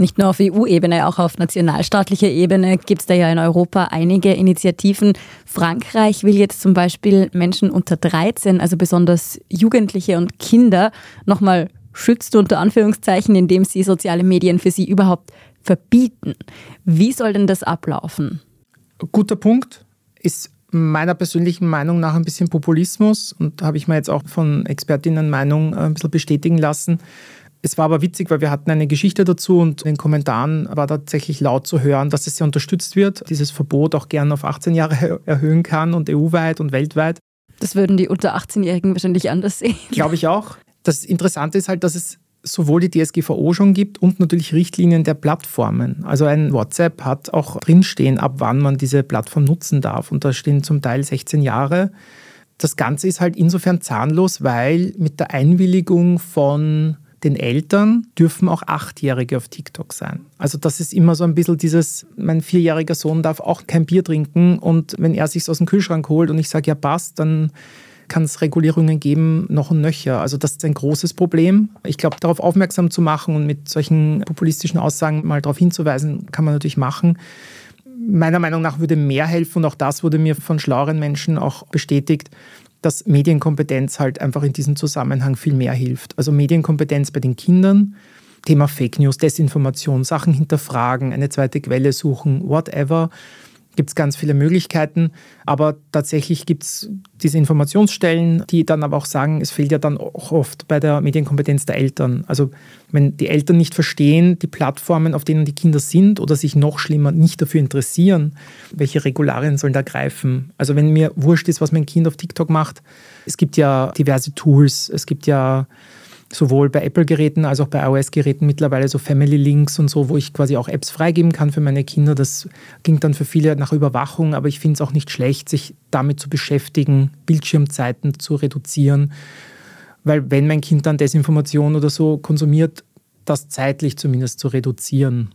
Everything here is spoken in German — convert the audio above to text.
Nicht nur auf EU-Ebene, auch auf nationalstaatlicher Ebene gibt es da ja in Europa einige Initiativen. Frankreich will jetzt zum Beispiel Menschen unter 13, also besonders Jugendliche und Kinder, nochmal schützt unter Anführungszeichen, indem sie soziale Medien für sie überhaupt verbieten. Wie soll denn das ablaufen? Guter Punkt. Ist meiner persönlichen Meinung nach ein bisschen Populismus und habe ich mir jetzt auch von Expertinnen Meinung ein bisschen bestätigen lassen. Es war aber witzig, weil wir hatten eine Geschichte dazu und in den Kommentaren war tatsächlich laut zu hören, dass es sehr unterstützt wird, dieses Verbot auch gern auf 18 Jahre erhöhen kann und EU-weit und weltweit. Das würden die unter 18-Jährigen wahrscheinlich anders sehen. Glaube ich auch. Das Interessante ist halt, dass es sowohl die DSGVO schon gibt und natürlich Richtlinien der Plattformen. Also ein WhatsApp hat auch drinstehen, ab wann man diese Plattform nutzen darf. Und da stehen zum Teil 16 Jahre. Das Ganze ist halt insofern zahnlos, weil mit der Einwilligung von den Eltern dürfen auch Achtjährige auf TikTok sein. Also das ist immer so ein bisschen dieses, mein vierjähriger Sohn darf auch kein Bier trinken und wenn er sich aus dem Kühlschrank holt und ich sage, ja passt, dann kann es Regulierungen geben, noch und nöcher. Also das ist ein großes Problem. Ich glaube, darauf aufmerksam zu machen und mit solchen populistischen Aussagen mal darauf hinzuweisen, kann man natürlich machen. Meiner Meinung nach würde mehr helfen und auch das wurde mir von schlaueren Menschen auch bestätigt, dass Medienkompetenz halt einfach in diesem Zusammenhang viel mehr hilft. Also Medienkompetenz bei den Kindern, Thema Fake News, Desinformation, Sachen hinterfragen, eine zweite Quelle suchen, whatever gibt es ganz viele Möglichkeiten. Aber tatsächlich gibt es diese Informationsstellen, die dann aber auch sagen, es fehlt ja dann auch oft bei der Medienkompetenz der Eltern. Also wenn die Eltern nicht verstehen, die Plattformen, auf denen die Kinder sind oder sich noch schlimmer nicht dafür interessieren, welche Regularien sollen da greifen. Also wenn mir wurscht ist, was mein Kind auf TikTok macht, es gibt ja diverse Tools, es gibt ja sowohl bei Apple-Geräten als auch bei iOS-Geräten mittlerweile so Family-Links und so, wo ich quasi auch Apps freigeben kann für meine Kinder. Das klingt dann für viele nach Überwachung, aber ich finde es auch nicht schlecht, sich damit zu beschäftigen, Bildschirmzeiten zu reduzieren. Weil wenn mein Kind dann Desinformation oder so konsumiert, das zeitlich zumindest zu reduzieren.